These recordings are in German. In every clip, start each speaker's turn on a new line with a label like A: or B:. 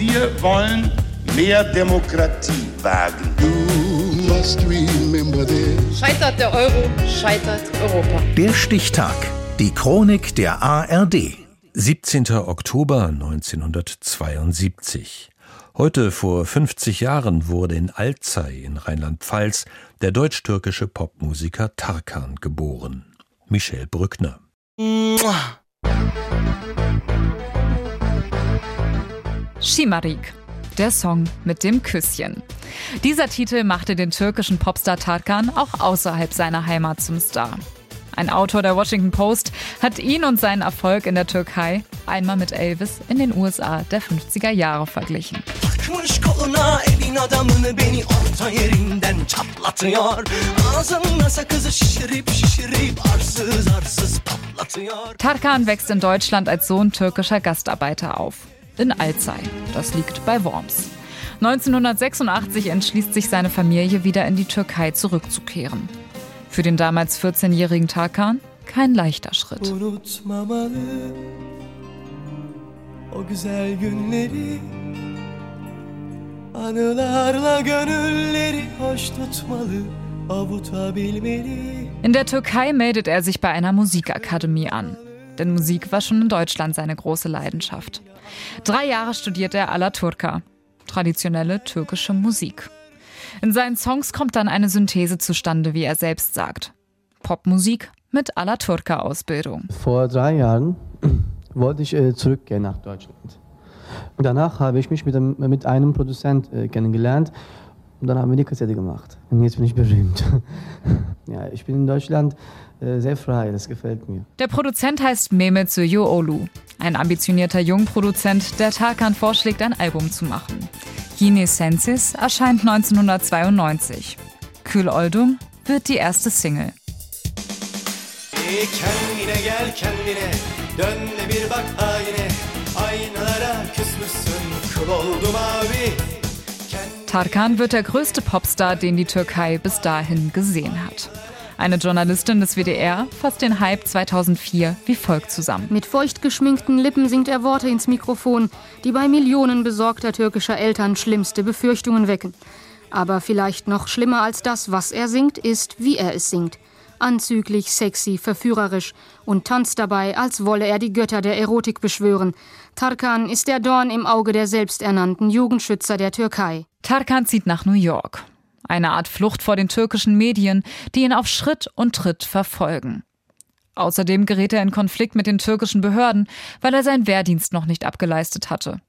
A: Wir wollen mehr Demokratie wagen.
B: Scheitert der Euro, scheitert Europa.
C: Der Stichtag. Die Chronik der ARD.
D: 17. Oktober 1972. Heute vor 50 Jahren wurde in Alzey in Rheinland-Pfalz der deutsch-türkische Popmusiker Tarkan geboren. Michel Brückner.
E: Shimarik. Der Song mit dem Küsschen. Dieser Titel machte den türkischen Popstar Tarkan auch außerhalb seiner Heimat zum Star. Ein Autor der Washington Post hat ihn und seinen Erfolg in der Türkei einmal mit Elvis in den USA der 50er Jahre verglichen. Tarkan wächst in Deutschland als Sohn türkischer Gastarbeiter auf in Alzey. Das liegt bei Worms. 1986 entschließt sich seine Familie wieder in die Türkei zurückzukehren. Für den damals 14-jährigen Tarkan kein leichter Schritt. In der Türkei meldet er sich bei einer Musikakademie an. Denn Musik war schon in Deutschland seine große Leidenschaft. Drei Jahre studiert er Alaturka, traditionelle türkische Musik. In seinen Songs kommt dann eine Synthese zustande, wie er selbst sagt. Popmusik mit Alaturka-Ausbildung.
F: Vor drei Jahren wollte ich äh, zurückgehen nach Deutschland. Danach habe ich mich mit einem, mit einem Produzent äh, kennengelernt und dann haben wir die Kassette gemacht. Und jetzt bin ich berühmt. ja, ich bin in Deutschland äh, sehr frei, das gefällt mir.
E: Der Produzent heißt Mehmet Olu, ein ambitionierter Jungproduzent, der Tarkan vorschlägt, ein Album zu machen. Yine Sensis erscheint 1992. Kül Oldum wird die erste Single. Kendine gel kendine, dön bir bak haline, aynalara küsmüşsün, kıl oldum abi. Tarkan wird der größte Popstar, den die Türkei bis dahin gesehen hat. Eine Journalistin des WDR fasst den Hype 2004 wie folgt zusammen.
G: Mit feucht geschminkten Lippen singt er Worte ins Mikrofon, die bei Millionen besorgter türkischer Eltern schlimmste Befürchtungen wecken. Aber vielleicht noch schlimmer als das, was er singt, ist, wie er es singt. Anzüglich, sexy, verführerisch und tanzt dabei, als wolle er die Götter der Erotik beschwören. Tarkan ist der Dorn im Auge der selbsternannten Jugendschützer der Türkei.
E: Tarkan zieht nach New York. Eine Art Flucht vor den türkischen Medien, die ihn auf Schritt und Tritt verfolgen. Außerdem gerät er in Konflikt mit den türkischen Behörden, weil er seinen Wehrdienst noch nicht abgeleistet hatte.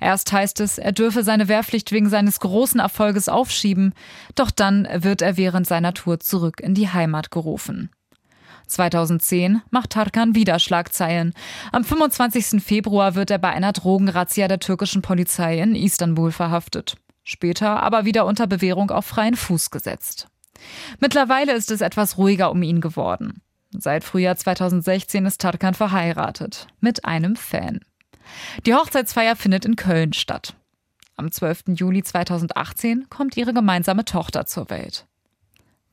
E: Erst heißt es, er dürfe seine Wehrpflicht wegen seines großen Erfolges aufschieben, doch dann wird er während seiner Tour zurück in die Heimat gerufen. 2010 macht Tarkan wieder Schlagzeilen. Am 25. Februar wird er bei einer Drogenrazzia der türkischen Polizei in Istanbul verhaftet später aber wieder unter Bewährung auf freien Fuß gesetzt. Mittlerweile ist es etwas ruhiger um ihn geworden. Seit Frühjahr 2016 ist Tarkan verheiratet mit einem Fan. Die Hochzeitsfeier findet in Köln statt. Am 12. Juli 2018 kommt ihre gemeinsame Tochter zur Welt.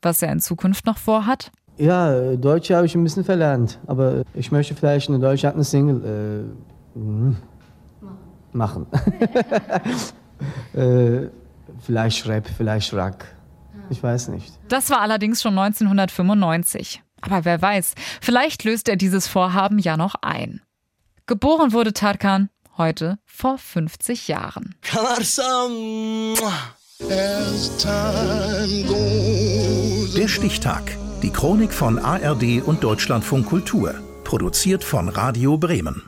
E: Was er in Zukunft noch vorhat?
F: Ja, Deutsch habe ich ein bisschen verlernt, aber ich möchte vielleicht in Deutschland eine Single äh, hm, machen. Äh, vielleicht Rap, vielleicht Rock. Ich weiß nicht.
E: Das war allerdings schon 1995. Aber wer weiß, vielleicht löst er dieses Vorhaben ja noch ein. Geboren wurde Tarkan heute vor 50 Jahren.
C: Der Stichtag. Die Chronik von ARD und Deutschlandfunk Kultur. Produziert von Radio Bremen.